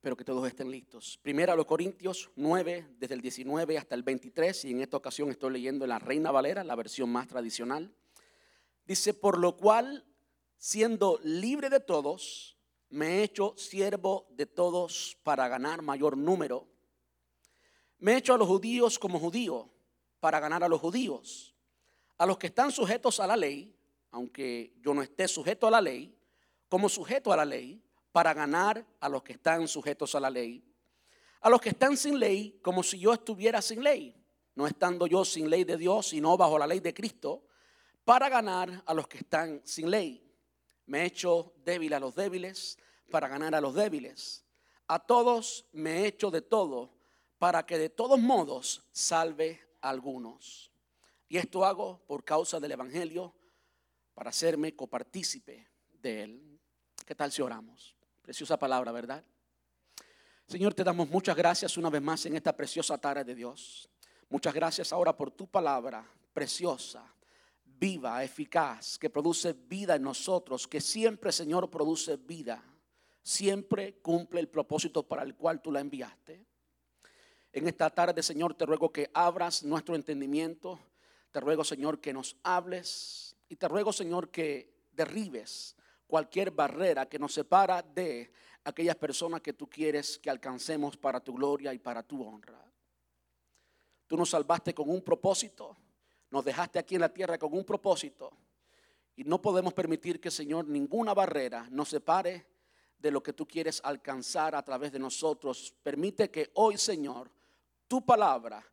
Espero que todos estén listos. Primera a los Corintios 9, desde el 19 hasta el 23, y en esta ocasión estoy leyendo en la Reina Valera, la versión más tradicional. Dice, por lo cual, siendo libre de todos, me he hecho siervo de todos para ganar mayor número. Me he hecho a los judíos como judío para ganar a los judíos. A los que están sujetos a la ley, aunque yo no esté sujeto a la ley, como sujeto a la ley, para ganar a los que están sujetos a la ley. A los que están sin ley, como si yo estuviera sin ley, no estando yo sin ley de Dios, sino bajo la ley de Cristo, para ganar a los que están sin ley. Me he hecho débil a los débiles, para ganar a los débiles. A todos me he hecho de todo, para que de todos modos salve a algunos. Y esto hago por causa del Evangelio, para hacerme copartícipe de él. ¿Qué tal si oramos? Preciosa palabra, ¿verdad? Señor, te damos muchas gracias una vez más en esta preciosa tarde de Dios. Muchas gracias ahora por tu palabra preciosa, viva, eficaz, que produce vida en nosotros, que siempre, Señor, produce vida. Siempre cumple el propósito para el cual tú la enviaste. En esta tarde, Señor, te ruego que abras nuestro entendimiento. Te ruego, Señor, que nos hables. Y te ruego, Señor, que derribes cualquier barrera que nos separa de aquellas personas que tú quieres que alcancemos para tu gloria y para tu honra. Tú nos salvaste con un propósito, nos dejaste aquí en la tierra con un propósito y no podemos permitir que, Señor, ninguna barrera nos separe de lo que tú quieres alcanzar a través de nosotros. Permite que hoy, Señor, tu palabra,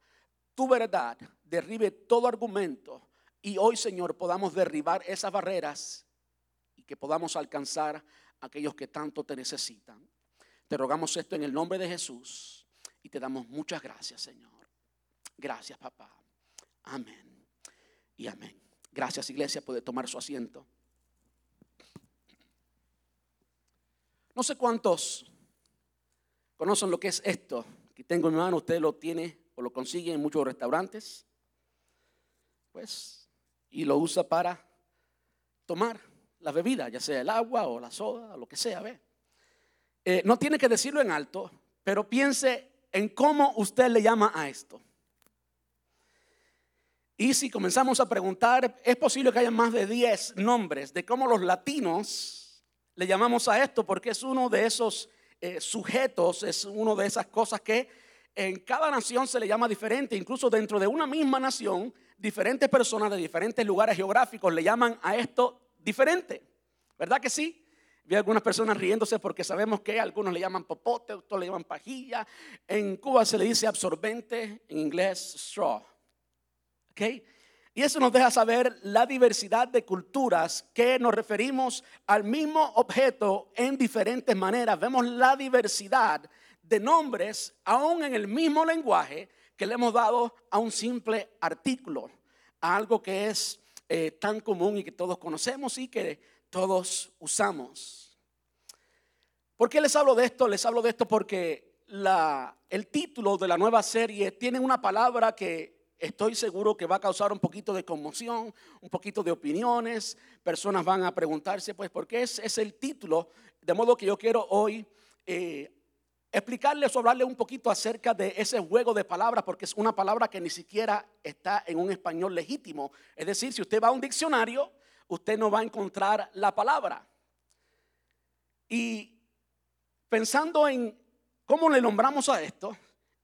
tu verdad, derribe todo argumento y hoy, Señor, podamos derribar esas barreras que podamos alcanzar a aquellos que tanto te necesitan. Te rogamos esto en el nombre de Jesús y te damos muchas gracias, Señor. Gracias, papá. Amén y amén. Gracias, iglesia, puede tomar su asiento. No sé cuántos conocen lo que es esto. Aquí tengo en mi mano, usted lo tiene o lo consigue en muchos restaurantes. Pues, y lo usa para tomar la bebida, ya sea el agua o la soda, lo que sea, ¿ve? Eh, no tiene que decirlo en alto, pero piense en cómo usted le llama a esto. Y si comenzamos a preguntar, es posible que haya más de 10 nombres de cómo los latinos le llamamos a esto, porque es uno de esos eh, sujetos, es uno de esas cosas que en cada nación se le llama diferente, incluso dentro de una misma nación, diferentes personas de diferentes lugares geográficos le llaman a esto diferente. ¿Verdad que sí? Vi algunas personas riéndose porque sabemos que algunos le llaman popote, otros le llaman pajilla. En Cuba se le dice absorbente, en inglés straw. ¿Ok? Y eso nos deja saber la diversidad de culturas que nos referimos al mismo objeto en diferentes maneras. Vemos la diversidad de nombres aún en el mismo lenguaje que le hemos dado a un simple artículo, a algo que es eh, tan común y que todos conocemos y que todos usamos. ¿Por qué les hablo de esto? Les hablo de esto porque el título de la nueva serie tiene una palabra que estoy seguro que va a causar un poquito de conmoción, un poquito de opiniones. Personas van a preguntarse, pues, ¿por qué es, es el título? De modo que yo quiero hoy eh, explicarles o hablarles un poquito acerca de ese juego de palabras, porque es una palabra que ni siquiera está en un español legítimo. Es decir, si usted va a un diccionario, usted no va a encontrar la palabra. Y pensando en cómo le nombramos a esto,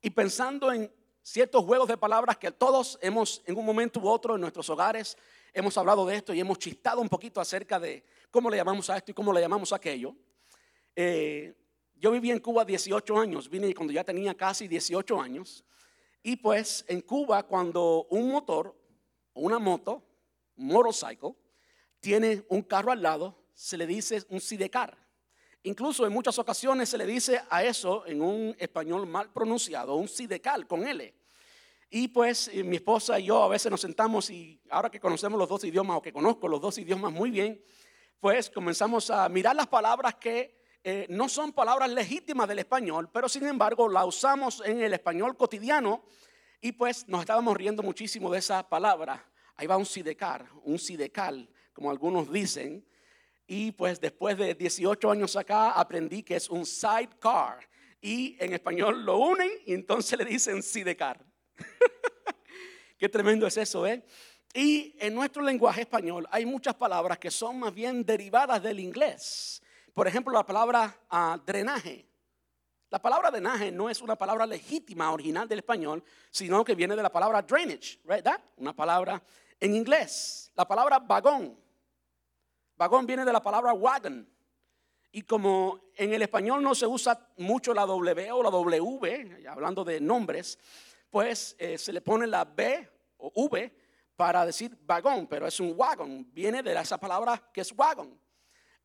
y pensando en ciertos juegos de palabras que todos hemos en un momento u otro en nuestros hogares hemos hablado de esto y hemos chistado un poquito acerca de cómo le llamamos a esto y cómo le llamamos a aquello. Eh, yo viví en Cuba 18 años, vine cuando ya tenía casi 18 años. Y pues en Cuba cuando un motor una moto, motorcycle, tiene un carro al lado, se le dice un sidecar. Incluso en muchas ocasiones se le dice a eso en un español mal pronunciado, un sidecar con L. Y pues eh, mi esposa y yo a veces nos sentamos y ahora que conocemos los dos idiomas o que conozco los dos idiomas muy bien, pues comenzamos a mirar las palabras que eh, no son palabras legítimas del español, pero sin embargo la usamos en el español cotidiano y pues nos estábamos riendo muchísimo de esa palabra. Ahí va un sidecar, un sidecal, como algunos dicen. Y pues después de 18 años acá aprendí que es un sidecar. y en español lo unen y entonces le dicen sidecar. Qué tremendo es eso, ¿eh? Y en nuestro lenguaje español hay muchas palabras que son más bien derivadas del inglés. Por ejemplo, la palabra ah, drenaje. La palabra drenaje no es una palabra legítima original del español, sino que viene de la palabra drainage, ¿verdad? Una palabra en inglés. La palabra vagón. Vagón viene de la palabra wagon. Y como en el español no se usa mucho la W o la W, hablando de nombres, pues eh, se le pone la B o V para decir vagón, pero es un wagon, viene de esa palabra que es wagon.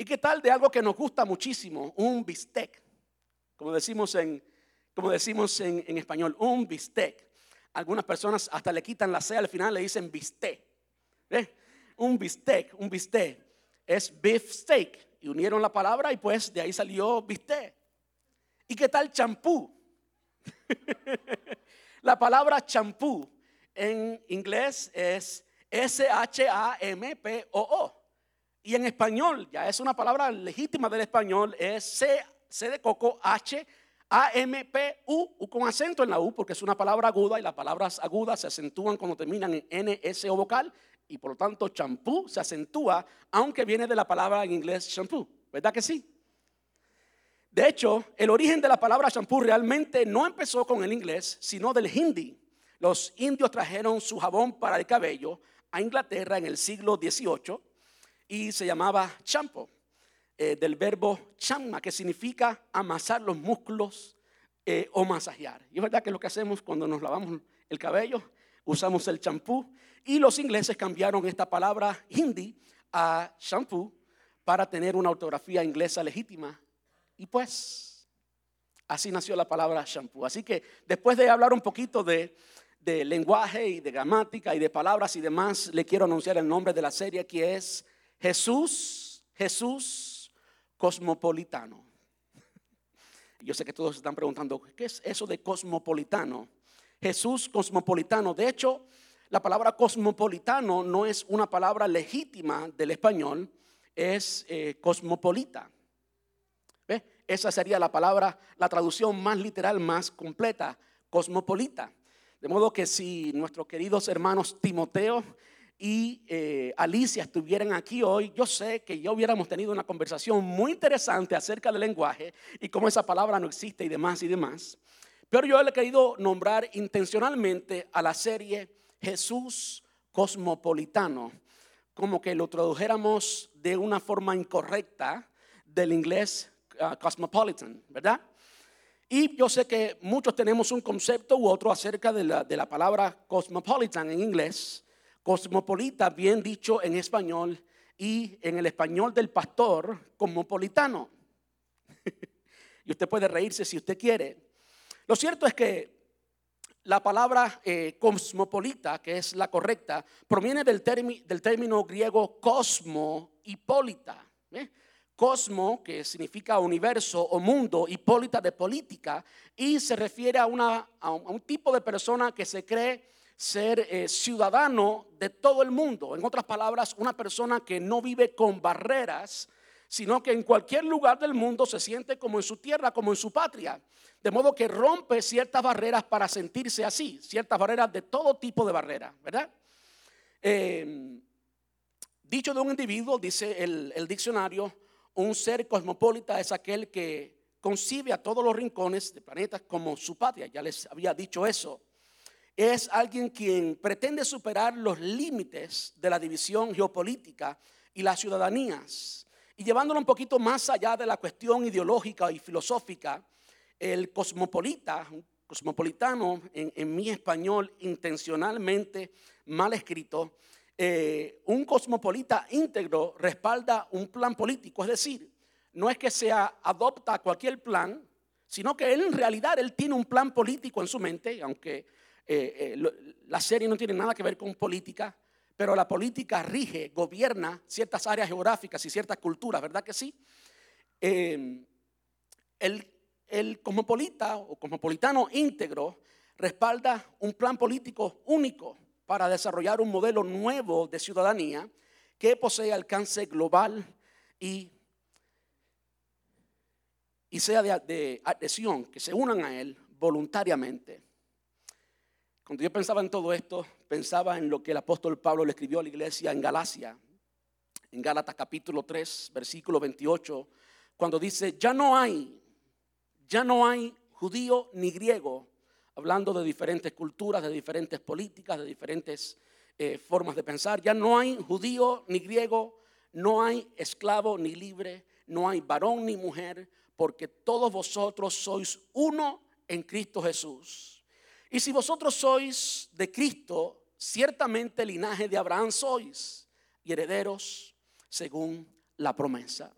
¿Y qué tal de algo que nos gusta muchísimo? Un bistec, como decimos en, como decimos en, español, un bistec. Algunas personas hasta le quitan la C al final, le dicen bistec. Un bistec, un bistec es beef steak. Y unieron la palabra y pues de ahí salió bistec. ¿Y qué tal champú? la palabra champú en inglés es S-H-A-M-P-O-O. Y en español, ya es una palabra legítima del español, es C, C de coco, H, A-M-P-U, U con acento en la U, porque es una palabra aguda y las palabras agudas se acentúan cuando terminan en N, S o vocal, y por lo tanto champú se acentúa, aunque viene de la palabra en inglés shampoo, ¿verdad que sí? De hecho, el origen de la palabra champú realmente no empezó con el inglés, sino del hindi los indios trajeron su jabón para el cabello a Inglaterra en el siglo XVIII y se llamaba champo, eh, del verbo chamma, que significa amasar los músculos eh, o masajear. Y es verdad que lo que hacemos cuando nos lavamos el cabello, usamos el champú y los ingleses cambiaron esta palabra hindi a shampoo para tener una ortografía inglesa legítima. Y pues, así nació la palabra shampoo. Así que después de hablar un poquito de de lenguaje y de gramática y de palabras y demás, le quiero anunciar el nombre de la serie que es Jesús, Jesús Cosmopolitano. Yo sé que todos están preguntando, ¿qué es eso de cosmopolitano? Jesús cosmopolitano. De hecho, la palabra cosmopolitano no es una palabra legítima del español, es eh, cosmopolita. Esa sería la palabra, la traducción más literal, más completa, cosmopolita. De modo que si nuestros queridos hermanos Timoteo y eh, Alicia estuvieran aquí hoy, yo sé que ya hubiéramos tenido una conversación muy interesante acerca del lenguaje y cómo esa palabra no existe y demás y demás. Pero yo le he querido nombrar intencionalmente a la serie Jesús Cosmopolitano, como que lo tradujéramos de una forma incorrecta del inglés uh, cosmopolitan, ¿verdad? Y yo sé que muchos tenemos un concepto u otro acerca de la, de la palabra cosmopolitan en inglés, cosmopolita bien dicho en español y en el español del pastor cosmopolitano. y usted puede reírse si usted quiere. Lo cierto es que la palabra eh, cosmopolita, que es la correcta, proviene del, término griego cosmo y polita. ¿eh? Cosmo, que significa universo o mundo, hipólita de política, y se refiere a, una, a, un, tipo de persona que se cree ser eh, ciudadano de todo el mundo. En otras palabras, una persona que no vive con barreras, sino que en cualquier lugar del mundo se siente como en su tierra, como en su patria. De modo que rompe ciertas barreras para sentirse así, ciertas barreras de todo tipo de barreras, ¿verdad? Eh, dicho de un individuo, dice el, el diccionario, un ser cosmopolita es aquel que concibe a todos los rincones del planeta como su patria. Ya les había dicho eso. Es alguien quien pretende superar los límites de la división geopolítica y las ciudadanías. Y llevándolo un poquito más allá de la cuestión ideológica y filosófica, el cosmopolita, cosmopolitano en, mi español intencionalmente mal escrito, eh, un cosmopolita íntegro respalda un plan político, es decir, no es que se adopta cualquier plan, sino que él en realidad él tiene un plan político en su mente, aunque eh, eh, la serie no tiene nada que ver con política, pero la política rige, gobierna ciertas áreas geográficas y ciertas culturas, ¿verdad que sí? el, el cosmopolita o cosmopolitano íntegro respalda un plan político único para desarrollar un modelo nuevo de ciudadanía que posee alcance global y y sea de, de adhesión, que se unan a Él voluntariamente. Cuando yo pensaba en todo esto, pensaba en lo que el apóstol Pablo le escribió a la iglesia en Galacia, en Gálatas capítulo 3, versículo 28, cuando dice, ya no hay, ya no hay judío ni griego, hablando de diferentes culturas, de diferentes políticas, de diferentes eh, formas de pensar, ya no hay judío ni griego, no hay esclavo ni libre, no hay varón ni mujer, porque todos vosotros sois uno en Cristo Jesús. Y si vosotros sois de Cristo, ciertamente linaje de Abraham sois y herederos según la promesa.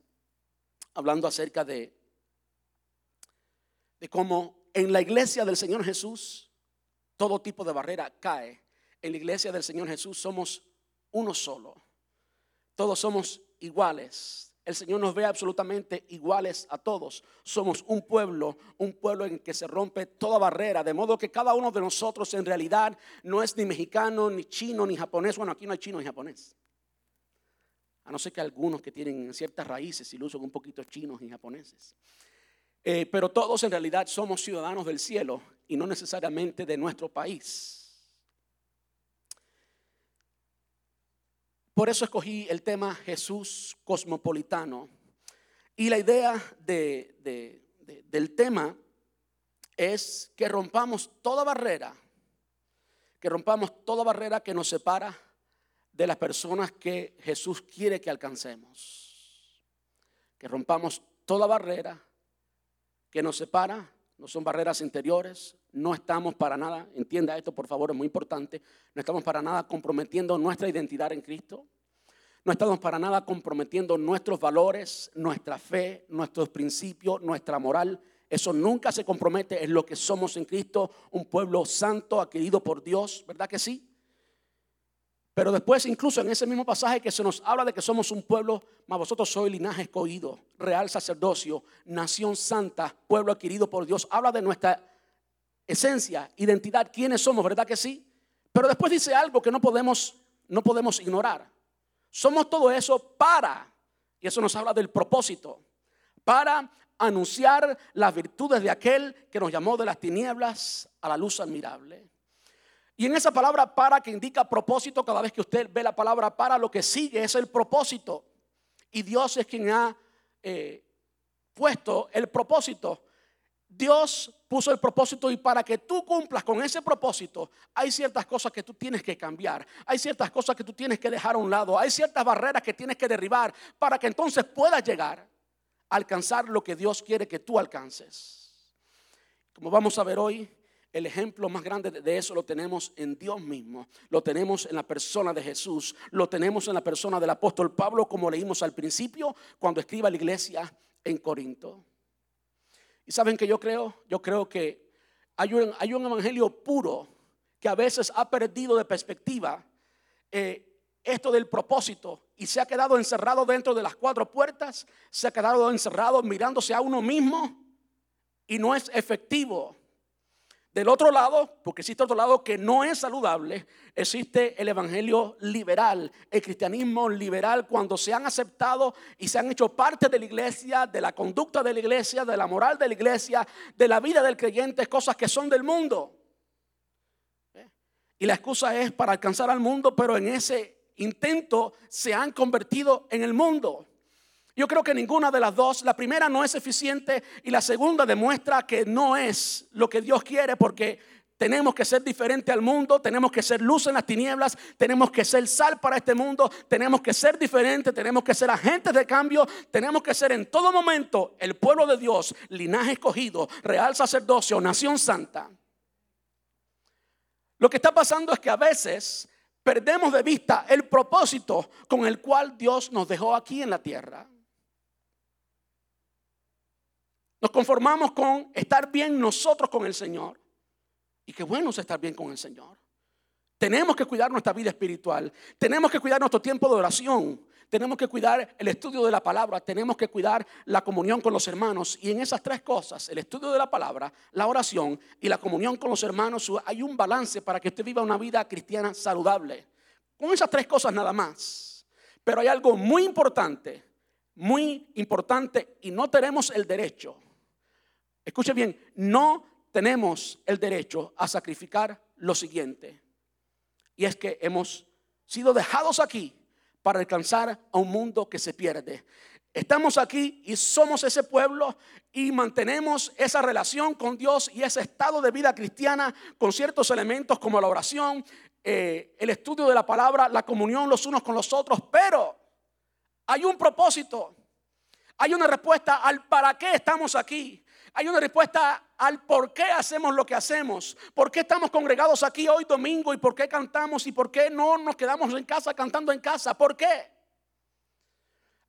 Hablando acerca de, de cómo en la iglesia del Señor Jesús todo tipo de barrera cae. En la iglesia del Señor Jesús somos uno solo. Todos somos iguales el Señor nos ve absolutamente iguales a todos. Somos un pueblo, un pueblo en que se rompe toda barrera, de modo que cada uno de nosotros en realidad no es ni mexicano, ni chino, ni japonés. Bueno, aquí no hay chino ni japonés. A no ser que algunos que tienen ciertas raíces usan un poquito chinos y japoneses. Eh, pero todos en realidad somos ciudadanos del cielo y no necesariamente de nuestro país. Por eso escogí el tema Jesús cosmopolitano. Y la idea del tema es que rompamos toda barrera, que rompamos toda barrera que nos separa de las personas que Jesús quiere que alcancemos. Que rompamos toda barrera que nos separa, no son barreras interiores, no estamos para nada, entienda esto por favor, es muy importante, no estamos para nada comprometiendo nuestra identidad en Cristo. No estamos para nada comprometiendo nuestros valores, nuestra fe, nuestros principios, nuestra moral. Eso nunca se compromete, es lo que somos en Cristo, un pueblo santo, adquirido por Dios, ¿verdad que sí? Pero después, incluso en ese mismo pasaje que se nos habla de que somos un pueblo, más vosotros sois linaje escogido, real sacerdocio, nación santa, pueblo adquirido por Dios, habla de nuestra esencia, identidad, quiénes somos, ¿verdad que sí? Pero después dice algo que no podemos, no podemos ignorar. Somos todo eso para, y eso nos habla del propósito, para anunciar las virtudes de aquel que nos llamó de las tinieblas a la luz admirable. Y en esa palabra para que indica propósito, cada vez que usted ve la palabra para, lo que sigue es el propósito. Y Dios es quien ha eh, puesto el propósito. Dios puso el propósito y para que tú cumplas con ese propósito, hay ciertas cosas que tú tienes que cambiar, hay ciertas cosas que tú tienes que dejar a un lado, hay ciertas barreras que tienes que derribar para que entonces puedas llegar a alcanzar lo que Dios quiere que tú alcances. Como vamos a ver hoy, el ejemplo más grande de eso lo tenemos en Dios mismo, lo tenemos en la persona de Jesús, lo tenemos en la persona del apóstol Pablo, como leímos al principio cuando escriba a la iglesia en Corinto. Y saben que yo creo, yo creo que hay un, hay un evangelio puro que a veces ha perdido de perspectiva eh, esto del propósito y se ha quedado encerrado dentro de las cuatro puertas, se ha quedado encerrado mirándose a uno mismo y no es efectivo del otro lado, porque existe otro lado que no es saludable, existe el evangelio liberal, el cristianismo liberal, cuando se han aceptado y se han hecho parte de la iglesia, de la conducta de la iglesia, de la moral de la iglesia, de la vida del creyente, cosas que son del mundo. ¿Eh? Y la excusa es para alcanzar al mundo, pero en ese intento se han convertido en el mundo. Yo creo que ninguna de las dos, la primera no es eficiente y la segunda demuestra que no es lo que Dios quiere porque tenemos que ser diferente al mundo, tenemos que ser luz en las tinieblas, tenemos que ser sal para este mundo, tenemos que ser diferente, tenemos que ser agentes de cambio, tenemos que ser en todo momento el pueblo de Dios, linaje escogido, real sacerdocio, nación santa. Lo que está pasando es que a veces perdemos de vista el propósito con el cual Dios nos dejó aquí en la tierra. Nos conformamos con estar bien nosotros con el Señor. Y qué bueno es estar bien con el Señor. Tenemos que cuidar nuestra vida espiritual. Tenemos que cuidar nuestro tiempo de oración. Tenemos que cuidar el estudio de la palabra. Tenemos que cuidar la comunión con los hermanos. Y en esas tres cosas, el estudio de la palabra, la oración y la comunión con los hermanos, hay un balance para que usted viva una vida cristiana saludable. Con esas tres cosas nada más. Pero hay algo muy importante, muy importante y no tenemos el derecho escuche bien, no tenemos el derecho a sacrificar lo siguiente. Y es que hemos sido dejados aquí para alcanzar a un mundo que se pierde. Estamos aquí y somos ese pueblo y mantenemos esa relación con Dios y ese estado de vida cristiana con ciertos elementos como la oración, eh, el estudio de la palabra, la comunión los unos con los otros, pero hay un propósito, hay una respuesta al para qué estamos aquí. Hay una respuesta al por qué hacemos lo que hacemos, por qué estamos congregados aquí hoy domingo y por qué cantamos y por qué no nos quedamos en casa cantando en casa. ¿Por qué?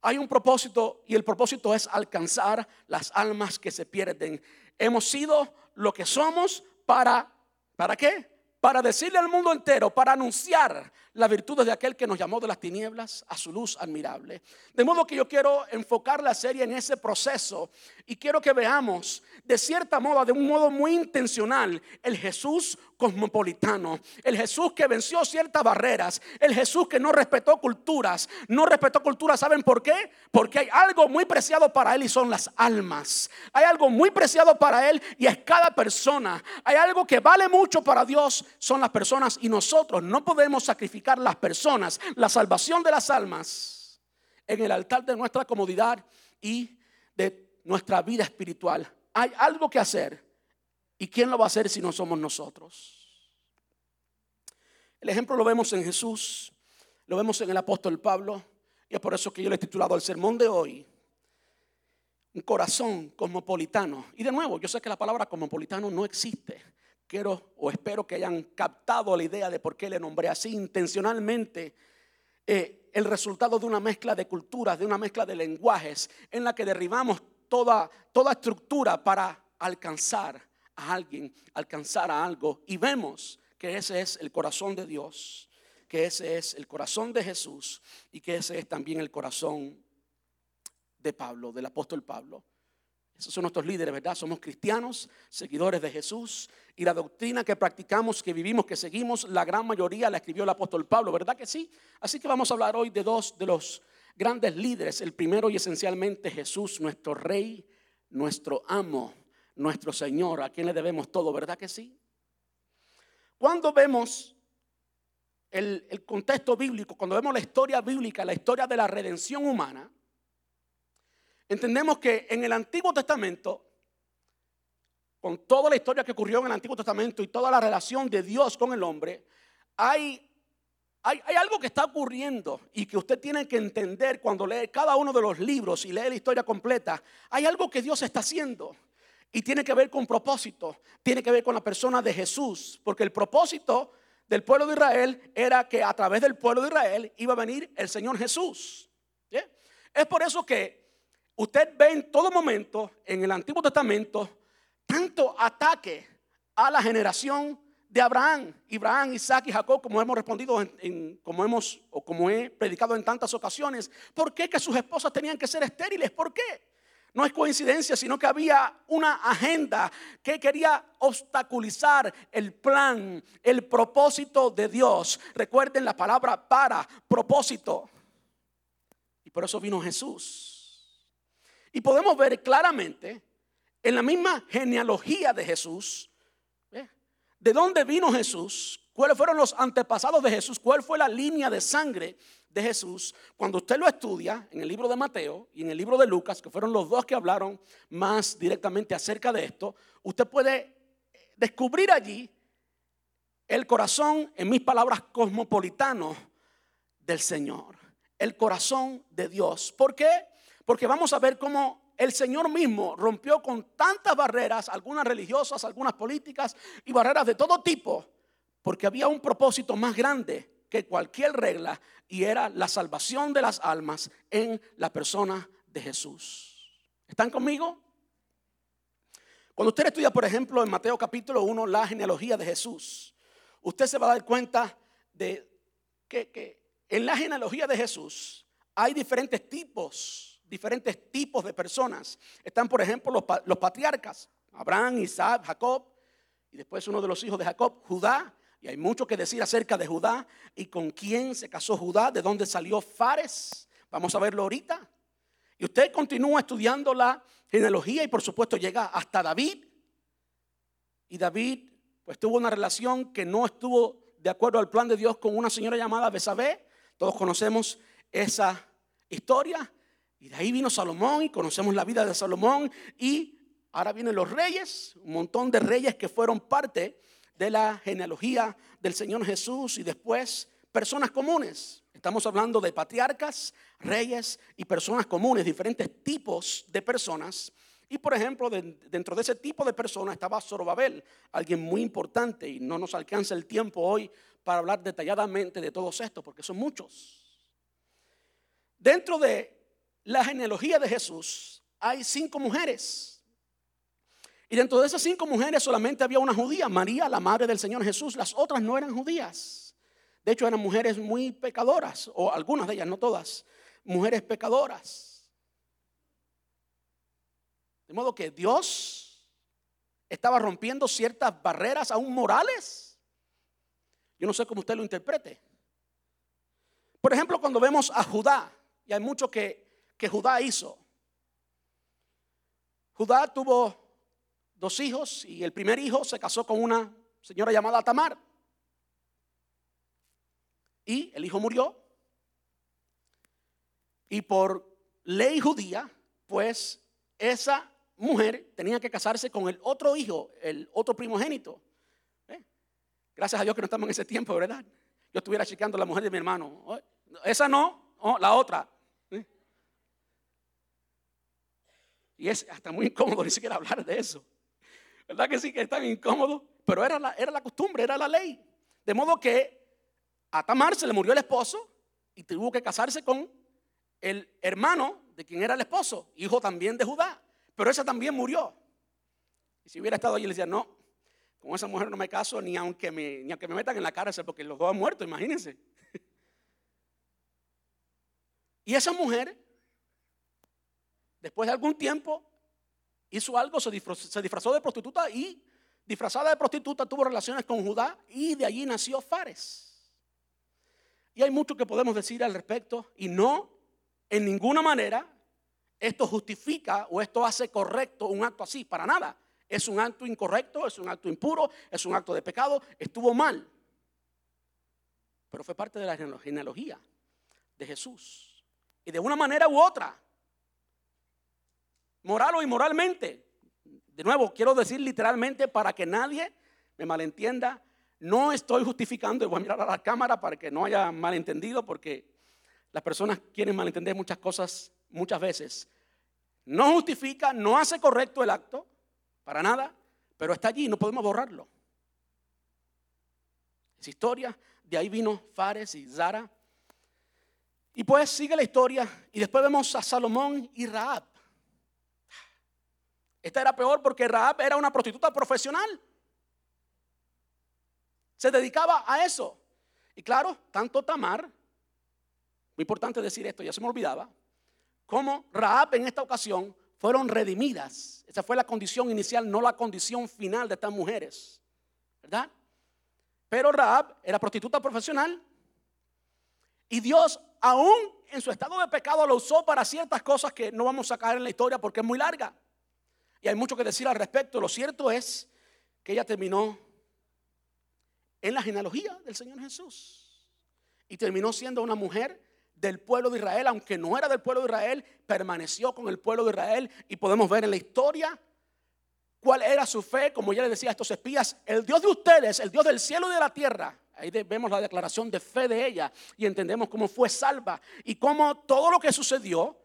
Hay un propósito y el propósito es alcanzar las almas que se pierden. Hemos sido lo que somos para, ¿para qué? Para decirle al mundo entero, para anunciar las virtudes de aquel que nos llamó de las tinieblas a su luz admirable. De modo que yo quiero enfocar la serie en ese proceso y quiero que veamos de cierta modo, de un modo muy intencional, el Jesús cosmopolitano, el Jesús que venció ciertas barreras, el Jesús que no respetó culturas, no respetó culturas, ¿saben por qué? Porque hay algo muy preciado para Él y son las almas. Hay algo muy preciado para Él y es cada persona. Hay algo que vale mucho para Dios, son las personas y nosotros no podemos sacrificar las personas, la salvación de las almas en el altar de nuestra comodidad y de nuestra vida espiritual. Hay algo que hacer. ¿Y quién lo va a hacer si no somos nosotros? El ejemplo lo vemos en Jesús, lo vemos en el apóstol Pablo, y es por eso que yo le he titulado el sermón de hoy, un corazón cosmopolitano. Y de nuevo, yo sé que la palabra cosmopolitano no existe quiero o espero que hayan captado la idea de por qué le nombré así intencionalmente. Eh, el resultado de una mezcla de culturas, de una mezcla de lenguajes, en la que derribamos toda, toda estructura para alcanzar a alguien, alcanzar a algo. Y vemos que ese es el corazón de Dios, que ese es el corazón de Jesús y que ese es también el corazón de Pablo, del apóstol Pablo. Esos son nuestros líderes, ¿verdad? Somos cristianos, seguidores de Jesús. Y la doctrina que practicamos, que vivimos, que seguimos, la gran mayoría la escribió el apóstol Pablo, ¿verdad que sí? Así que vamos a hablar hoy de dos de los grandes líderes. El primero y esencialmente Jesús, nuestro rey, nuestro amo, nuestro Señor, a quien le debemos todo, ¿verdad que sí? Cuando vemos el, el contexto bíblico, cuando vemos la historia bíblica, la historia de la redención humana, entendemos que en el Antiguo Testamento, con toda la historia que ocurrió en el Antiguo Testamento y toda la relación de Dios con el hombre, hay, hay, algo que está ocurriendo y que usted tiene que entender cuando lee cada uno de los libros y lee la historia completa. Hay algo que Dios está haciendo. Y tiene que ver con propósito, tiene que ver con la persona de Jesús, porque el propósito del pueblo de Israel era que a través del pueblo de Israel iba a venir el Señor Jesús. Es por eso que Usted ve en todo momento en el Antiguo Testamento tanto ataque a la generación de Abraham, Abraham, Isaac y Jacob, como hemos respondido, en, como hemos o como he predicado en tantas ocasiones. ¿Por qué que sus esposas tenían que ser estériles? ¿Por qué? No es coincidencia, sino que había una agenda que quería obstaculizar el plan, el propósito de Dios. Recuerden la palabra para, propósito. Y por eso vino Jesús y podemos ver claramente en la misma genealogía de Jesús, de dónde vino Jesús, cuáles fueron los antepasados de Jesús, cuál fue la línea de sangre de Jesús. Cuando usted lo estudia en el libro de Mateo y en el libro de Lucas, que fueron los dos que hablaron más directamente acerca de esto, usted puede descubrir allí el corazón, en mis palabras, cosmopolitano del Señor. El corazón de Dios. ¿Por qué? Porque vamos a ver cómo el Señor mismo rompió con tantas barreras, algunas religiosas, algunas políticas y barreras de todo tipo, porque había un propósito más grande que cualquier regla y era la salvación de las almas en la persona de Jesús. ¿Están conmigo? Cuando usted estudia, por ejemplo, en Mateo capítulo 1, la genealogía de Jesús, usted se va a dar cuenta de que, que en la genealogía de Jesús hay diferentes tipos diferentes tipos de personas. Están, por ejemplo, los, patriarcas, Abraham, Isaac, Jacob, y después uno de los hijos de Jacob, Judá. Y hay mucho que decir acerca de Judá y con quién se casó Judá, de dónde salió Fares. Vamos a verlo ahorita. Y usted continúa estudiando la genealogía y por supuesto llega hasta David. Y David pues tuvo una relación que no estuvo de acuerdo al plan de Dios con una señora llamada Besabé. Todos conocemos esa historia. Y de ahí vino Salomón y conocemos la vida de Salomón. Y ahora vienen los reyes, un montón de reyes que fueron parte de la genealogía del Señor Jesús y después personas comunes. Estamos hablando de patriarcas, reyes y personas comunes, diferentes tipos de personas. Y por ejemplo, dentro de ese tipo de personas estaba Zorobabel, alguien muy importante, y no nos alcanza el tiempo hoy para hablar detalladamente de todos estos, porque son muchos. Dentro de la genealogía de Jesús hay cinco mujeres. Y dentro de esas cinco mujeres solamente había una judía, María, la madre del Señor Jesús. Las otras no eran judías. De hecho, eran mujeres muy pecadoras, o algunas de ellas, no todas, mujeres pecadoras. De modo que Dios estaba rompiendo ciertas barreras aún morales. Yo no sé cómo usted lo interprete. Por ejemplo, cuando vemos a Judá, y hay mucho que, que Judá hizo. Judá tuvo dos hijos y el primer hijo se casó con una señora llamada Tamar. Y el hijo murió. Y por ley judía, pues esa mujer tenía que casarse con el otro hijo, el otro primogénito. ¿Eh? Gracias a Dios que no estamos en ese tiempo, ¿verdad? Yo estuviera chequeando la mujer de mi hermano. Esa no, la otra. Y es hasta muy incómodo ni siquiera hablar de eso. ¿Verdad que sí que es tan incómodo? Pero era la, era la costumbre, era la ley. De modo que a Tamar se le murió el esposo y tuvo que casarse con el hermano de quien era el esposo, hijo también de Judá. Pero esa también murió. Y si hubiera estado allí, le decía, no, con esa mujer no me caso ni aunque me, ni aunque me metan en la cárcel porque los dos han muerto, imagínense. Y esa mujer, después de algún tiempo, hizo algo, se disfrazó, de prostituta y disfrazada de prostituta tuvo relaciones con Judá y de allí nació Fares. Y hay mucho que podemos decir al respecto y no, en ninguna manera, esto justifica o esto hace correcto un acto así, para nada. Es un acto incorrecto, es un acto impuro, es un acto de pecado, estuvo mal. Pero fue parte de la genealogía de Jesús. Y de una manera u otra, moral o inmoralmente, de nuevo, quiero decir literalmente para que nadie me malentienda, no estoy justificando, y voy a mirar a la cámara para que no haya malentendido, porque las personas quieren malentender muchas cosas muchas veces. No justifica, no hace correcto el acto, para nada, pero está allí, no podemos borrarlo. Es historia, de ahí vino Fares y Zara, y pues sigue la historia y después vemos a Salomón y Raab. Esta era peor porque Raab era una prostituta profesional. Se dedicaba a eso. Y claro, tanto Tamar, muy importante decir esto, ya se me olvidaba, como Raab en esta ocasión fueron redimidas. Esa fue la condición inicial, no la condición final de estas mujeres. ¿Verdad? Pero Raab era prostituta profesional y Dios aún en su estado de pecado lo usó para ciertas cosas que no vamos a caer en la historia porque es muy larga. Y hay mucho que decir al respecto. Lo cierto es que ella terminó en la genealogía del Señor Jesús. Y terminó siendo una mujer del pueblo de Israel, aunque no era del pueblo de Israel, permaneció con el pueblo de Israel. Y podemos ver en la historia cuál era su fe, como ya le decía a estos espías, el Dios de ustedes, el Dios del cielo y de la tierra, Ahí vemos la declaración de fe de ella y entendemos cómo fue salva y cómo todo lo que sucedió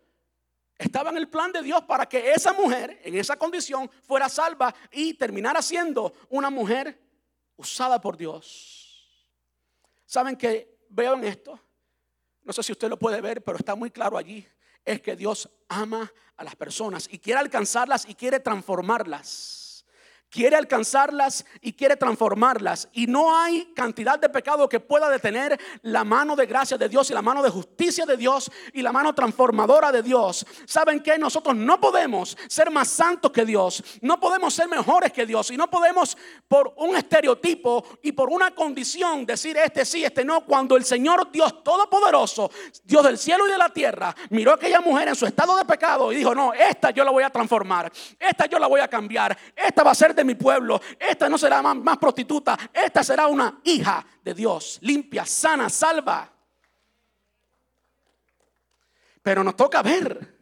estaba en el plan de Dios para que esa mujer en esa condición fuera salva y terminara siendo una mujer usada por Dios. ¿Saben que veo en esto? No sé si usted lo puede ver, pero está muy claro allí. Es que Dios ama a las personas y quiere alcanzarlas y quiere transformarlas. Quiere alcanzarlas y quiere transformarlas. Y no hay cantidad de pecado que pueda detener la mano de gracia de Dios y la mano de justicia de Dios y la mano transformadora de Dios. ¿Saben que Nosotros no podemos ser más santos que Dios, no podemos ser mejores que Dios y no podemos por un estereotipo y por una condición decir este sí, este no, cuando el Señor Dios Todopoderoso, Dios del cielo y de la tierra, miró a aquella mujer en su estado de pecado y dijo, no, esta yo la voy a transformar, esta yo la voy a cambiar, esta va a ser de mi pueblo. Esta no será más, prostituta. Esta será una hija de Dios, limpia, sana, salva. Pero nos toca ver.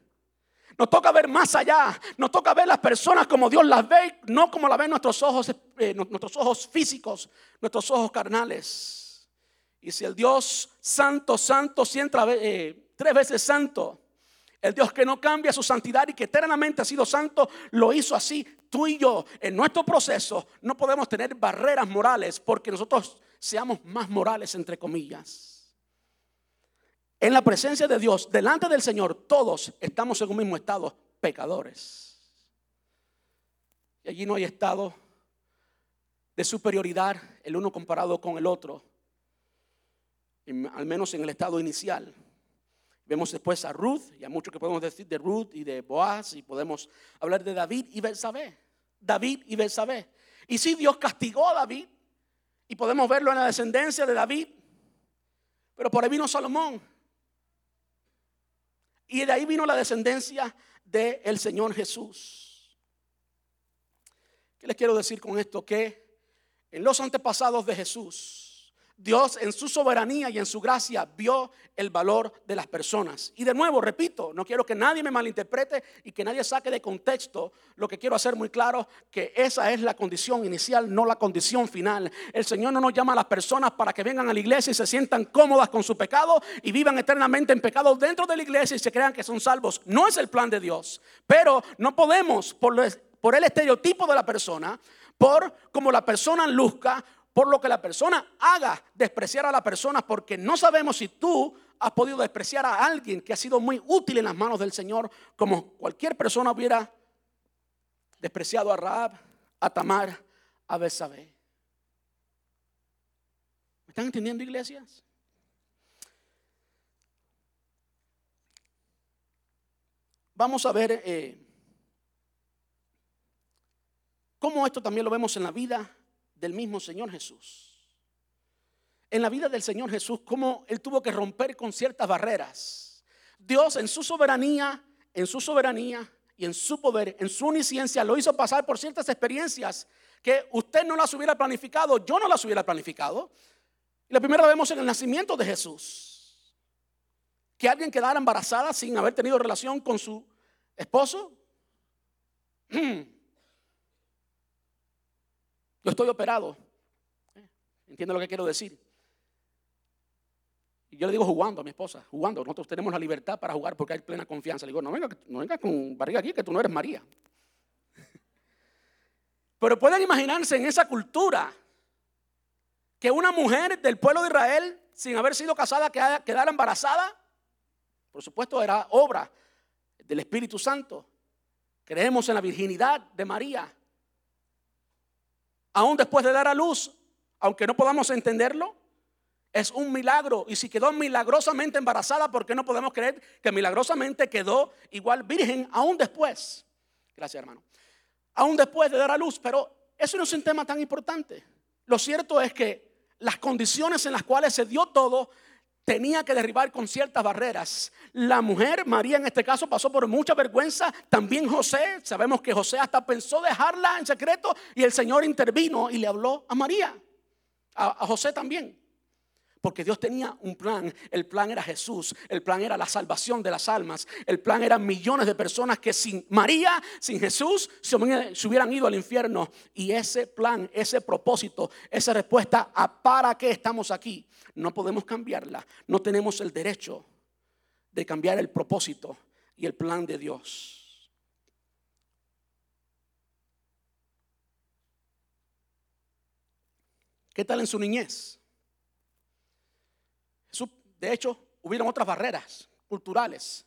Nos toca ver más allá. Nos toca ver las personas como Dios las ve, no como las ven nuestros ojos, eh, nuestros ojos físicos, nuestros ojos carnales. Y si el Dios santo, santo, siempre, eh, tres veces santo, el Dios que no cambia su santidad y que eternamente ha sido santo, lo hizo así. Tú y yo, en nuestro proceso, no podemos tener barreras morales porque nosotros seamos más morales, entre comillas. En la presencia de Dios, delante del Señor, todos estamos en un mismo estado, pecadores. Y allí no hay estado de superioridad el uno comparado con el otro, al menos en el estado inicial. Vemos después a Ruth, y a mucho que podemos decir de Ruth y de Boaz, y podemos hablar de David y Belsabé. David y Belsabé. Y si Dios castigó a David, y podemos verlo en la descendencia de David, pero por ahí vino Salomón. Y de ahí vino la descendencia del Señor Jesús. ¿Qué les quiero decir con esto? Que en los antepasados de Jesús, Dios en su soberanía y en su gracia vio el valor de las personas. Y de nuevo, repito, no quiero que nadie me malinterprete y que nadie saque de contexto lo que quiero hacer muy claro, que esa es la condición inicial, no la condición final. El Señor no nos llama a las personas para que vengan a la iglesia y se sientan cómodas con su pecado y vivan eternamente en pecado dentro de la iglesia y se crean que son salvos. No es el plan de Dios. Pero no podemos, por, el estereotipo de la persona, por como la persona luzca, por lo que la persona haga despreciar a la persona, porque no sabemos si tú has podido despreciar a alguien que ha sido muy útil en las manos del Señor, como cualquier persona hubiera despreciado a Raab, a Tamar, a Besabé. ¿Me están entendiendo, iglesias? Vamos a ver eh, cómo esto también lo vemos en la vida del mismo Señor Jesús. En la vida del Señor Jesús, cómo Él tuvo que romper con ciertas barreras. Dios en su soberanía, en su soberanía y en su poder, en su omnisciencia, lo hizo pasar por ciertas experiencias que usted no las hubiera planificado, yo no las hubiera planificado. Y la primera vemos en el nacimiento de Jesús. Que alguien quedara embarazada sin haber tenido relación con su esposo. Yo estoy operado. Entiendo lo que quiero decir. Y yo le digo jugando a mi esposa, jugando. Nosotros tenemos la libertad para jugar porque hay plena confianza. Le digo, no venga, no venga con barriga aquí, que tú no eres María. Pero pueden imaginarse en esa cultura que una mujer del pueblo de Israel, sin haber sido casada, quedara embarazada. Por supuesto, era obra del Espíritu Santo. Creemos en la virginidad de María aún después de dar a luz, aunque no podamos entenderlo, es un milagro. Y si quedó milagrosamente embarazada, ¿por qué no podemos creer que milagrosamente quedó igual virgen aún después? Gracias, hermano. Aún después de dar a luz, pero eso no es un tema tan importante. Lo cierto es que las condiciones en las cuales se dio todo tenía que derribar con ciertas barreras. La mujer, María en este caso, pasó por mucha vergüenza. También José, sabemos que José hasta pensó dejarla en secreto y el Señor intervino y le habló a María, a, José también. Porque Dios tenía un plan. El plan era Jesús. El plan era la salvación de las almas. El plan eran millones de personas que sin María, sin Jesús, se hubieran ido al infierno. Y ese plan, ese propósito, esa respuesta a para qué estamos aquí, no podemos cambiarla. No tenemos el derecho de cambiar el propósito y el plan de Dios. ¿Qué tal en su niñez? De hecho, hubieron otras barreras culturales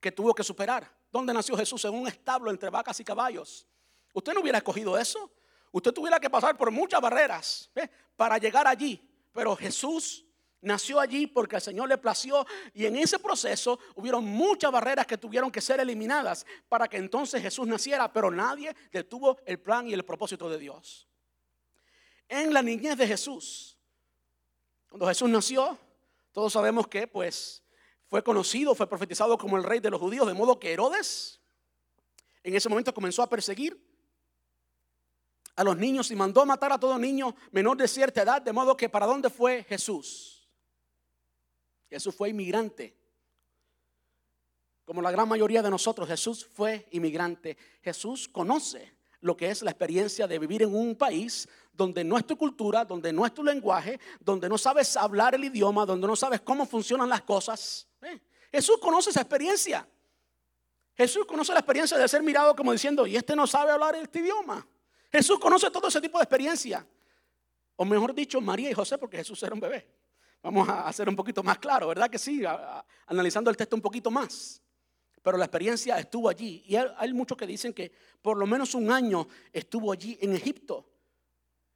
que tuvo que superar. ¿Dónde nació Jesús? En un establo entre vacas y caballos. Usted no hubiera escogido eso. Usted tuviera que pasar por muchas barreras para llegar allí. Pero Jesús nació allí porque el Señor le plació y en ese proceso hubieron muchas barreras que tuvieron que ser eliminadas para que entonces Jesús naciera, pero nadie detuvo el plan y el propósito de Dios. En la niñez de Jesús, cuando Jesús nació, todos sabemos que pues fue conocido, fue profetizado como el rey de los judíos, de modo que Herodes en ese momento comenzó a perseguir a los niños y mandó matar a todo niño menor de cierta edad, de modo que para dónde fue Jesús. Jesús fue inmigrante. Como la gran mayoría de nosotros, Jesús fue inmigrante. Jesús conoce lo que es la experiencia de vivir en un país donde no es tu cultura, donde no es tu lenguaje, donde no sabes hablar el idioma, donde no sabes cómo funcionan las cosas. ¿Eh? Jesús conoce esa experiencia. Jesús conoce la experiencia de ser mirado como diciendo, y este no sabe hablar este idioma. Jesús conoce todo ese tipo de experiencia. O mejor dicho, María y José, porque Jesús era un bebé. Vamos a hacer un poquito más claro, ¿verdad que sí? analizando el texto un poquito más. Pero la experiencia estuvo allí. Y hay muchos que dicen que por lo menos un año estuvo allí en Egipto.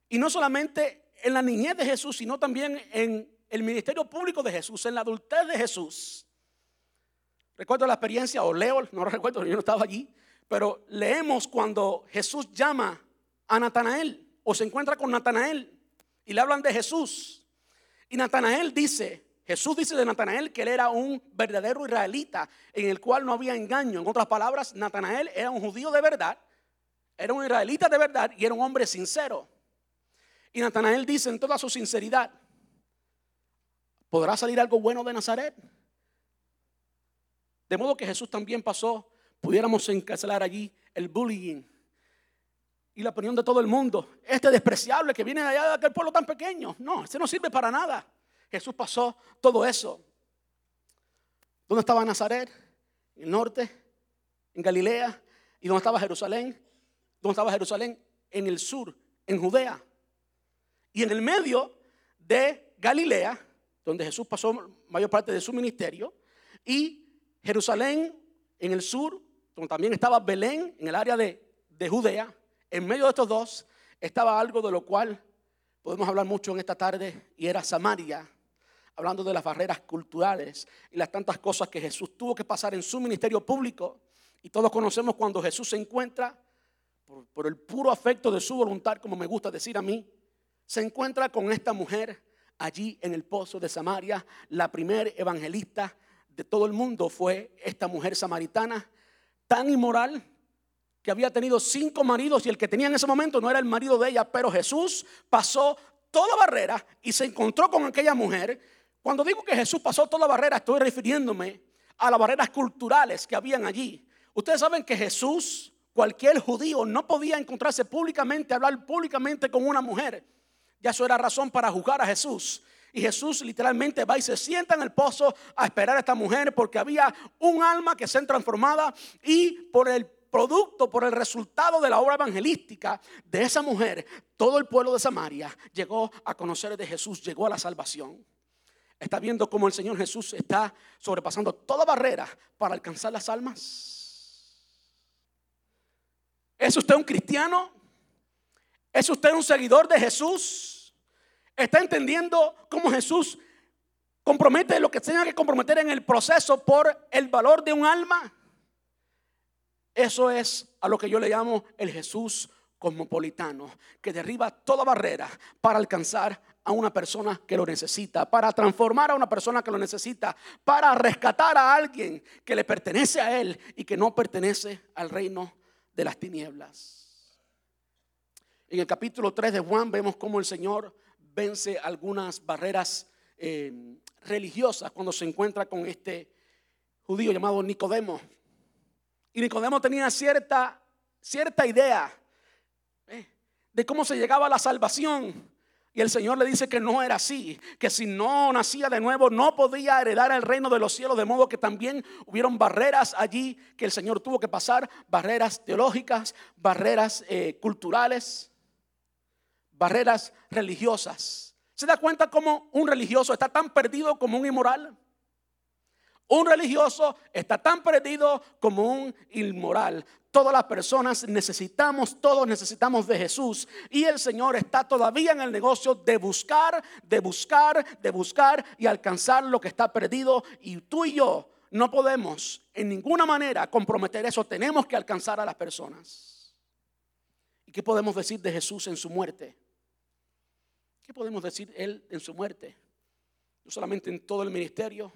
Y no solamente en la niñez de Jesús, sino también en el ministerio público de Jesús, en la adultez de Jesús. Recuerdo la experiencia, o leo, no recuerdo, yo no estaba allí, pero leemos cuando Jesús llama a Natanael o se encuentra con Natanael y le hablan de Jesús. Y Natanael dice, Jesús dice de Natanael que él era un verdadero israelita en el cual no había engaño. En otras palabras, Natanael era un judío de verdad, era un israelita de verdad y era un hombre sincero. Y Natanael dice en toda su sinceridad, ¿podrá salir algo bueno de Nazaret? De modo que Jesús también pasó, pudiéramos encarcelar allí el bullying y la opinión de todo el mundo. Este despreciable que viene de allá de aquel pueblo tan pequeño. No, ese no sirve para nada. Jesús pasó todo eso. ¿Dónde estaba Nazaret? En el norte, en Galilea. ¿Y dónde estaba Jerusalén? ¿Dónde estaba Jerusalén? En el sur, en Judea. Y en el medio de Galilea, donde Jesús pasó mayor parte de su ministerio, y Jerusalén en el sur, donde también estaba Belén en el área de, Judea. En medio de estos dos estaba algo de lo cual podemos hablar mucho en esta tarde y era Samaria, hablando de las barreras culturales y las tantas cosas que Jesús tuvo que pasar en su ministerio público. Y todos conocemos cuando Jesús se encuentra, por, por el puro afecto de su voluntad, como me gusta decir a mí, se encuentra con esta mujer allí en el pozo de Samaria, la primer evangelista de todo el mundo fue esta mujer samaritana tan inmoral que había tenido cinco maridos y el que tenía en ese momento no era el marido de ella, pero Jesús pasó toda barrera y se encontró con aquella mujer. Cuando digo que Jesús pasó toda barrera, estoy refiriéndome a las barreras culturales que habían allí. Ustedes saben que Jesús, cualquier judío, no podía encontrarse públicamente, hablar públicamente con una mujer. Ya eso era razón para juzgar a Jesús. Y Jesús literalmente va y se sienta en el pozo a esperar a esta mujer porque había un alma que se transformada y por el producto, por el resultado de la obra evangelística de esa mujer, todo el pueblo de Samaria llegó a conocer de Jesús, llegó a la salvación. Está viendo cómo el Señor Jesús está sobrepasando toda barrera para alcanzar las almas. ¿Es usted un cristiano? ¿Es usted un seguidor de Jesús? está entendiendo cómo Jesús compromete lo que tenga que comprometer en el proceso por el valor de un alma. Eso es a lo que yo le llamo el Jesús cosmopolitano, que derriba toda barrera para alcanzar a una persona que lo necesita, para transformar a una persona que lo necesita, para rescatar a alguien que le pertenece a él y que no pertenece al reino de las tinieblas. En el capítulo 3 de Juan vemos cómo el Señor vence algunas barreras eh, religiosas cuando se encuentra con este judío llamado Nicodemo. Y Nicodemo tenía cierta, cierta idea eh, de cómo se llegaba a la salvación. Y el Señor le dice que no era así, que si no nacía de nuevo no podía heredar el reino de los cielos, de modo que también hubieron barreras allí que el Señor tuvo que pasar, barreras teológicas, barreras eh, culturales barreras religiosas. ¿Se da cuenta cómo un religioso está tan perdido como un inmoral? Un religioso está tan perdido como un inmoral. Todas las personas necesitamos, todos necesitamos de Jesús. Y el Señor está todavía en el negocio de buscar, de buscar, de buscar y alcanzar lo que está perdido. Y tú y yo no podemos en ninguna manera comprometer eso. Tenemos que alcanzar a las personas. ¿Y qué podemos decir de Jesús en su muerte? ¿Qué podemos decir Él en su muerte? No solamente en todo el ministerio,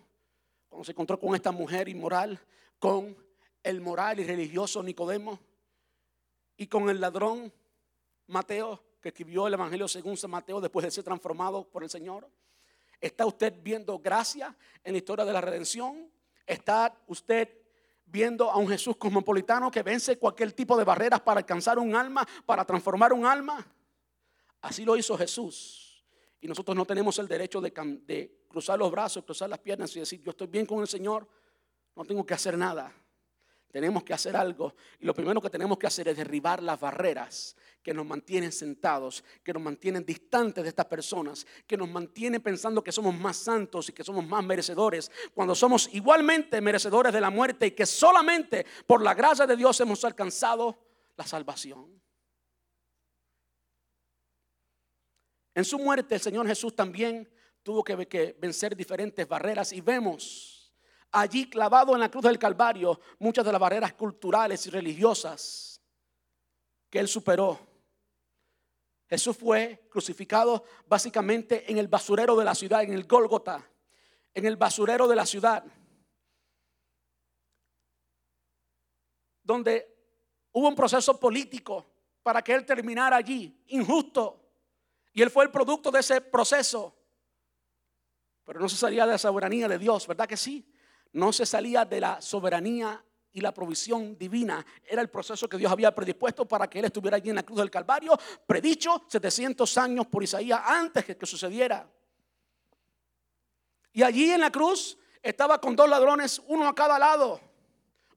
cuando se encontró con esta mujer inmoral, con el moral y religioso Nicodemo y con el ladrón Mateo, que escribió el Evangelio según San Mateo después de ser transformado por el Señor. ¿Está usted viendo gracia en la historia de la redención? ¿Está usted viendo a un Jesús cosmopolitano que vence cualquier tipo de barreras para alcanzar un alma, para transformar un alma? Así lo hizo Jesús. Y nosotros no tenemos el derecho de, cruzar los brazos, cruzar las piernas y decir, yo estoy bien con el Señor, no tengo que hacer nada. Tenemos que hacer algo. Y lo primero que tenemos que hacer es derribar las barreras que nos mantienen sentados, que nos mantienen distantes de estas personas, que nos mantienen pensando que somos más santos y que somos más merecedores, cuando somos igualmente merecedores de la muerte y que solamente por la gracia de Dios hemos alcanzado la salvación. En su muerte el Señor Jesús también tuvo que, vencer diferentes barreras y vemos allí clavado en la cruz del Calvario muchas de las barreras culturales y religiosas que él superó. Jesús fue crucificado básicamente en el basurero de la ciudad, en el Gólgota, en el basurero de la ciudad, donde hubo un proceso político para que él terminara allí, injusto, y él fue el producto de ese proceso. Pero no se salía de la soberanía de Dios, ¿verdad que sí? No se salía de la soberanía y la provisión divina. Era el proceso que Dios había predispuesto para que Él estuviera allí en la cruz del Calvario, predicho 700 años por Isaías antes que, que sucediera. Y allí en la cruz estaba con dos ladrones, uno a cada lado.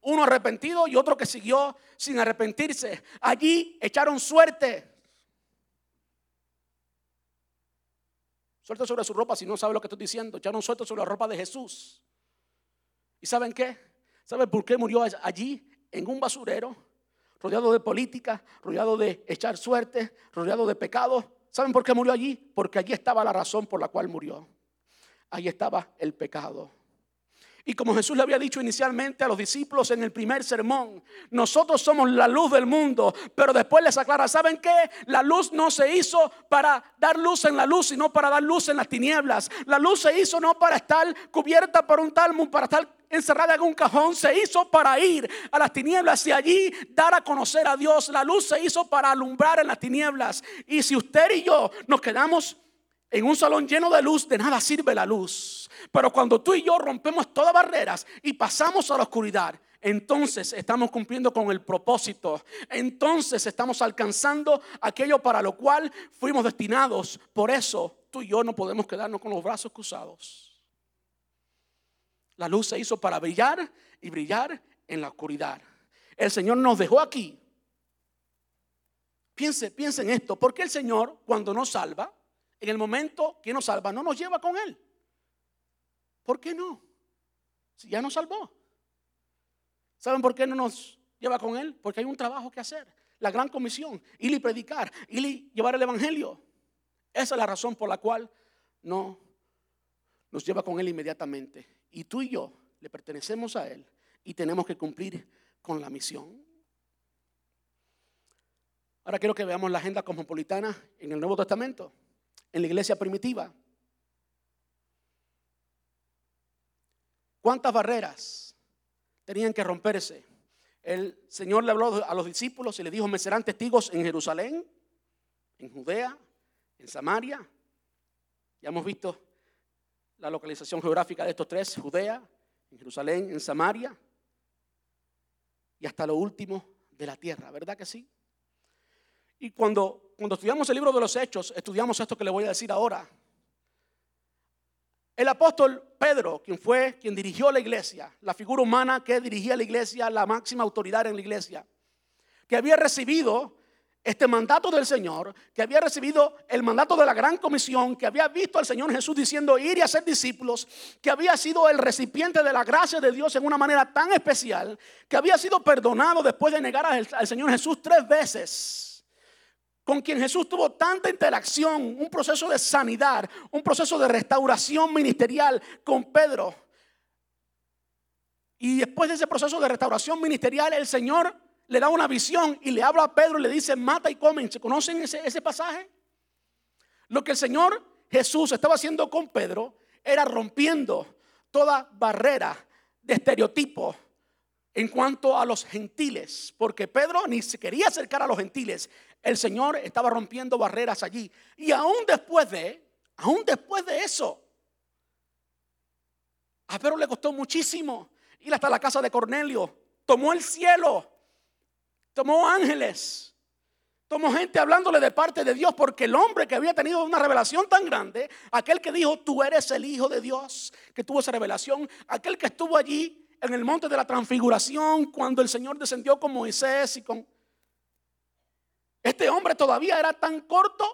Uno arrepentido y otro que siguió sin arrepentirse. Allí echaron suerte. Suelto sobre su ropa si no sabe lo que estoy diciendo. Ya no suelto sobre la ropa de Jesús. ¿Y saben qué? ¿Saben por qué murió allí en un basurero? Rodeado de política, rodeado de echar suerte, rodeado de pecado. ¿Saben por qué murió allí? Porque allí estaba la razón por la cual murió. Allí estaba el pecado. Y como Jesús le había dicho inicialmente a los discípulos en el primer sermón, nosotros somos la luz del mundo, pero después les aclara, ¿saben qué? La luz no se hizo para dar luz en la luz, sino para dar luz en las tinieblas. La luz se hizo no para estar cubierta por un talmud, para estar encerrada en un cajón, se hizo para ir a las tinieblas y allí dar a conocer a Dios. La luz se hizo para alumbrar en las tinieblas. Y si usted y yo nos quedamos en un salón lleno de luz, de nada sirve la luz. Pero cuando tú y yo rompemos todas barreras y pasamos a la oscuridad, entonces estamos cumpliendo con el propósito. Entonces estamos alcanzando aquello para lo cual fuimos destinados. Por eso tú y yo no podemos quedarnos con los brazos cruzados. La luz se hizo para brillar y brillar en la oscuridad. El Señor nos dejó aquí. Piense, piense en esto. Porque el Señor cuando nos salva, en el momento que nos salva, no nos lleva con Él. ¿Por qué no? Si ya nos salvó. ¿Saben por qué no nos lleva con Él? Porque hay un trabajo que hacer. La gran comisión, ir y predicar, ir y llevar el Evangelio. Esa es la razón por la cual no nos lleva con Él inmediatamente. Y tú y yo le pertenecemos a Él y tenemos que cumplir con la misión. Ahora quiero que veamos la agenda cosmopolitana en el Nuevo Testamento en la iglesia primitiva. ¿Cuántas barreras tenían que romperse? El Señor le habló a los discípulos y le dijo, me serán testigos en Jerusalén, en Judea, en Samaria. Ya hemos visto la localización geográfica de estos tres, Judea, en Jerusalén, en Samaria y hasta lo último de la tierra, ¿verdad que sí? Y cuando, cuando estudiamos el libro de los Hechos, estudiamos esto que le voy a decir ahora. El apóstol Pedro, quien fue quien dirigió la iglesia, la figura humana que dirigía la iglesia, la máxima autoridad en la iglesia, que había recibido este mandato del Señor, que había recibido el mandato de la gran comisión, que había visto al Señor Jesús diciendo ir y hacer discípulos, que había sido el recipiente de la gracia de Dios en una manera tan especial, que había sido perdonado después de negar al, al Señor Jesús tres veces, con quien Jesús tuvo tanta interacción, un proceso de sanidad, un proceso de restauración ministerial con Pedro. Y después de ese proceso de restauración ministerial, el Señor le da una visión y le habla a Pedro y le dice, mata y comen. ¿Se conocen ese, ese pasaje? Lo que el Señor Jesús estaba haciendo con Pedro era rompiendo toda barrera de estereotipo en cuanto a los gentiles, porque Pedro ni se quería acercar a los gentiles. El Señor estaba rompiendo barreras allí. Y aún después de, aún después de eso, a Pedro le costó muchísimo ir hasta la casa de Cornelio. Tomó el cielo tomó ángeles, tomó gente hablándole de parte de Dios, porque el hombre que había tenido una revelación tan grande, aquel que dijo, tú eres el Hijo de Dios, que tuvo esa revelación, aquel que estuvo allí en el monte de la transfiguración, cuando el Señor descendió con Moisés y con... Este hombre todavía era tan corto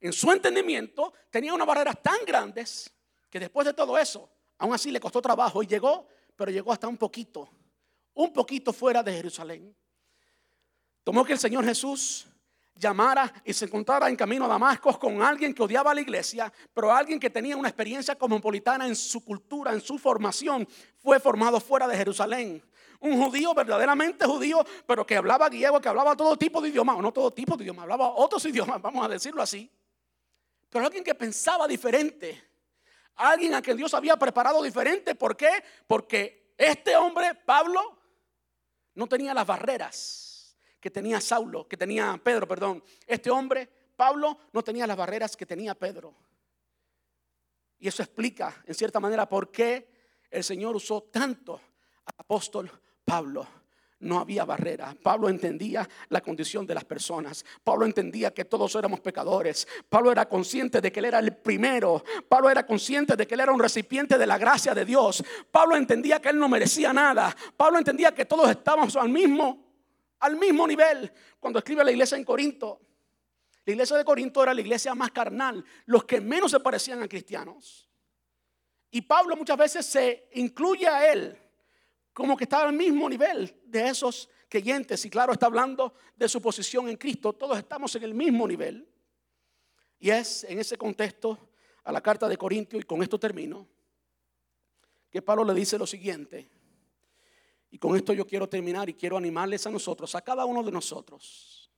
en su entendimiento, tenía unas barreras tan grandes, que después de todo eso, aún así le costó trabajo y llegó, pero llegó hasta un poquito, un poquito fuera de Jerusalén. Tomó que el Señor Jesús llamara y se encontrara en camino a Damasco con alguien que odiaba a la iglesia, pero alguien que tenía una experiencia cosmopolitana en su cultura, en su formación, fue formado fuera de Jerusalén. Un judío verdaderamente judío, pero que hablaba griego, que hablaba todo tipo de idiomas, o no todo tipo de idiomas, hablaba otros idiomas, vamos a decirlo así. Pero alguien que pensaba diferente, alguien a quien Dios había preparado diferente. ¿Por qué? Porque este hombre, Pablo, no tenía las barreras que tenía Saulo, que tenía Pedro, perdón. Este hombre, Pablo, no tenía las barreras que tenía Pedro. Y eso explica, en cierta manera, por qué el Señor usó tanto apóstol Pablo. No había barrera. Pablo entendía la condición de las personas. Pablo entendía que todos éramos pecadores. Pablo era consciente de que él era el primero. Pablo era consciente de que él era un recipiente de la gracia de Dios. Pablo entendía que él no merecía nada. Pablo entendía que todos estábamos al mismo al mismo nivel cuando escribe la iglesia en Corinto. La iglesia de Corinto era la iglesia más carnal, los que menos se parecían a cristianos. Y Pablo muchas veces se incluye a él como que estaba al mismo nivel de esos creyentes. Y claro, está hablando de su posición en Cristo. Todos estamos en el mismo nivel. Y es en ese contexto a la carta de Corintio, y con esto termino, que Pablo le dice lo siguiente. Y con esto yo quiero terminar y quiero animarles a nosotros, a cada uno de nosotros,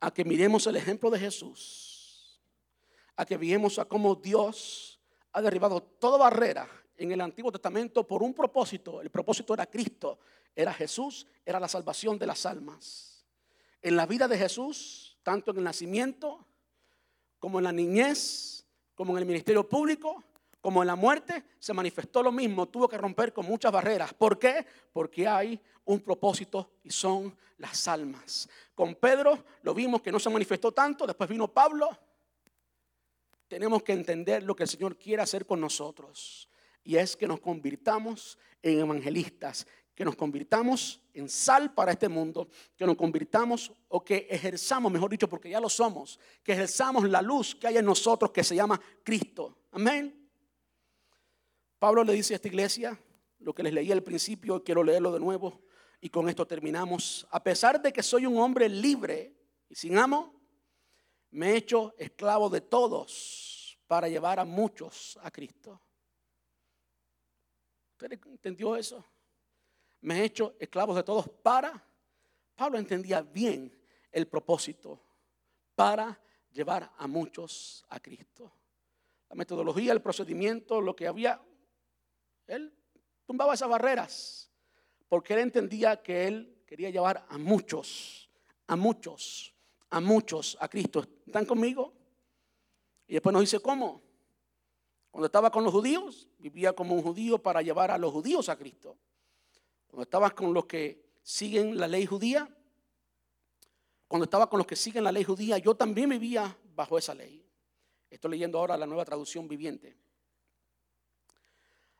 a que miremos el ejemplo de Jesús, a que miremos a cómo Dios ha derribado toda barrera en el Antiguo Testamento por un propósito. El propósito era Cristo, era Jesús, era la salvación de las almas. En la vida de Jesús, tanto en el nacimiento como en la niñez, como en el ministerio público, como en la muerte, se manifestó lo mismo, tuvo que romper con muchas barreras. ¿Por qué? Porque hay un propósito y son las almas. Con Pedro lo vimos que no se manifestó tanto, después vino Pablo. Tenemos que entender lo que el Señor quiere hacer con nosotros. Y es que nos convirtamos en evangelistas, que nos convirtamos en sal para este mundo, que nos convirtamos o que ejerzamos, mejor dicho, porque ya lo somos, que ejerzamos la luz que hay en nosotros que se llama Cristo. Amén. Pablo le dice a esta iglesia lo que les leí al principio, quiero leerlo de nuevo y con esto terminamos. A pesar de que soy un hombre libre y sin amo, me he hecho esclavo de todos para llevar a muchos a Cristo. ¿Usted entendió eso? Me he hecho esclavo de todos para... Pablo entendía bien el propósito para llevar a muchos a Cristo. La metodología, el procedimiento, lo que había él tumbaba esas barreras porque él entendía que él quería llevar a muchos, a muchos, a muchos a Cristo. ¿Están conmigo? Y después nos dice, ¿cómo? Cuando estaba con los judíos, vivía como un judío para llevar a los judíos a Cristo. Cuando estaba con los que siguen la ley judía, cuando estaba con los que siguen la ley judía, yo también vivía bajo esa ley. Estoy leyendo ahora la nueva traducción viviente.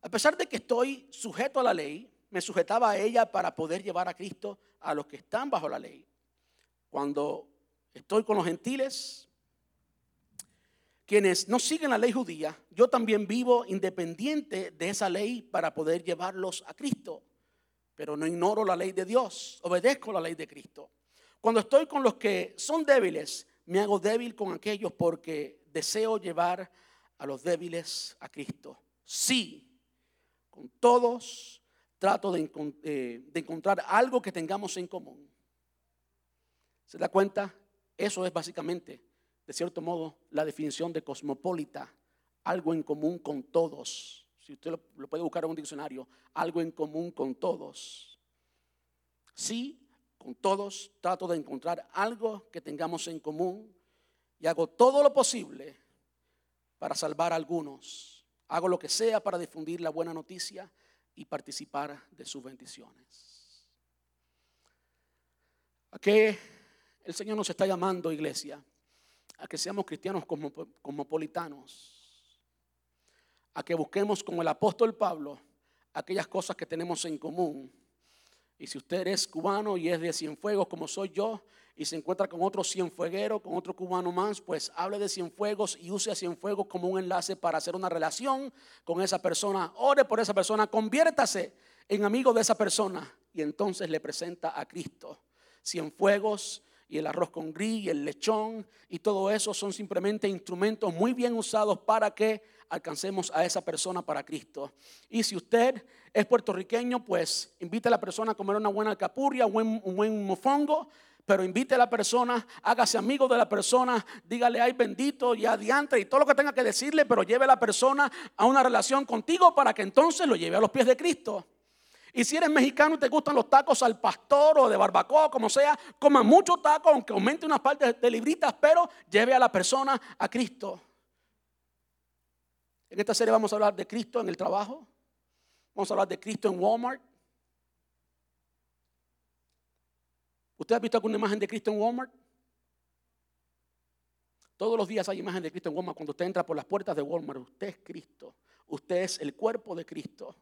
A pesar de que estoy sujeto a la ley, me sujetaba a ella para poder llevar a Cristo a los que están bajo la ley. Cuando estoy con los gentiles, quienes no siguen la ley judía, yo también vivo independiente de esa ley para poder llevarlos a Cristo. Pero no ignoro la ley de Dios, obedezco la ley de Cristo. Cuando estoy con los que son débiles, me hago débil con aquellos porque deseo llevar a los débiles a Cristo. Sí, con todos trato de, eh, de encontrar algo que tengamos en común. ¿Se da cuenta? Eso es básicamente de cierto modo, la definición de cosmopolita, algo en común con todos. Si usted lo, puede buscar en un diccionario, algo en común con todos. Sí, con todos trato de encontrar algo que tengamos en común y hago todo lo posible para salvar a algunos. Hago lo que sea para difundir la buena noticia y participar de sus bendiciones. ¿A qué el Señor nos está llamando, iglesia? A que seamos cristianos cosmopolitanos, a que busquemos como el apóstol Pablo aquellas cosas que tenemos en común. Y si usted es cubano y es de Cienfuegos como soy yo, y se encuentra con otro cienfueguero, con otro cubano más, pues hable de Cienfuegos y use a Cienfuegos como un enlace para hacer una relación con esa persona. Ore por esa persona, conviértase en amigo de esa persona y entonces le presenta a Cristo. Cienfuegos y el arroz con gris y el lechón y todo eso son simplemente instrumentos muy bien usados para que alcancemos a esa persona para Cristo. Y si usted es puertorriqueño, pues invite a la persona a comer una buena alcapurria, un buen, mofongo, pero invite a la persona, hágase amigo de la persona, dígale ay bendito y adiante y todo lo que tenga que decirle, pero lleve a la persona a una relación contigo para que entonces lo lleve a los pies de Cristo. Y si eres mexicano y te gustan los tacos al pastor o de barbacoa, como sea, coma mucho taco, aunque aumente unas partes de libritas, pero lleve a la persona a Cristo. En esta serie vamos a hablar de Cristo en el trabajo. Vamos a hablar de Cristo en Walmart. ¿Usted ha visto alguna imagen de Cristo en Walmart? Todos los días hay imagen de Cristo en Walmart. Cuando usted entra por las puertas de Walmart, usted es Cristo. Usted es el cuerpo de Cristo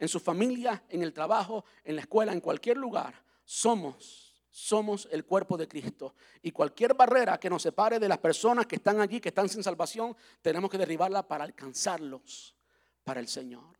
en su familia, en el trabajo, en la escuela, en cualquier lugar, somos, somos el cuerpo de Cristo. Y cualquier barrera que nos separe de las personas que están allí, que están sin salvación, tenemos que derribarla para alcanzarlos para el Señor.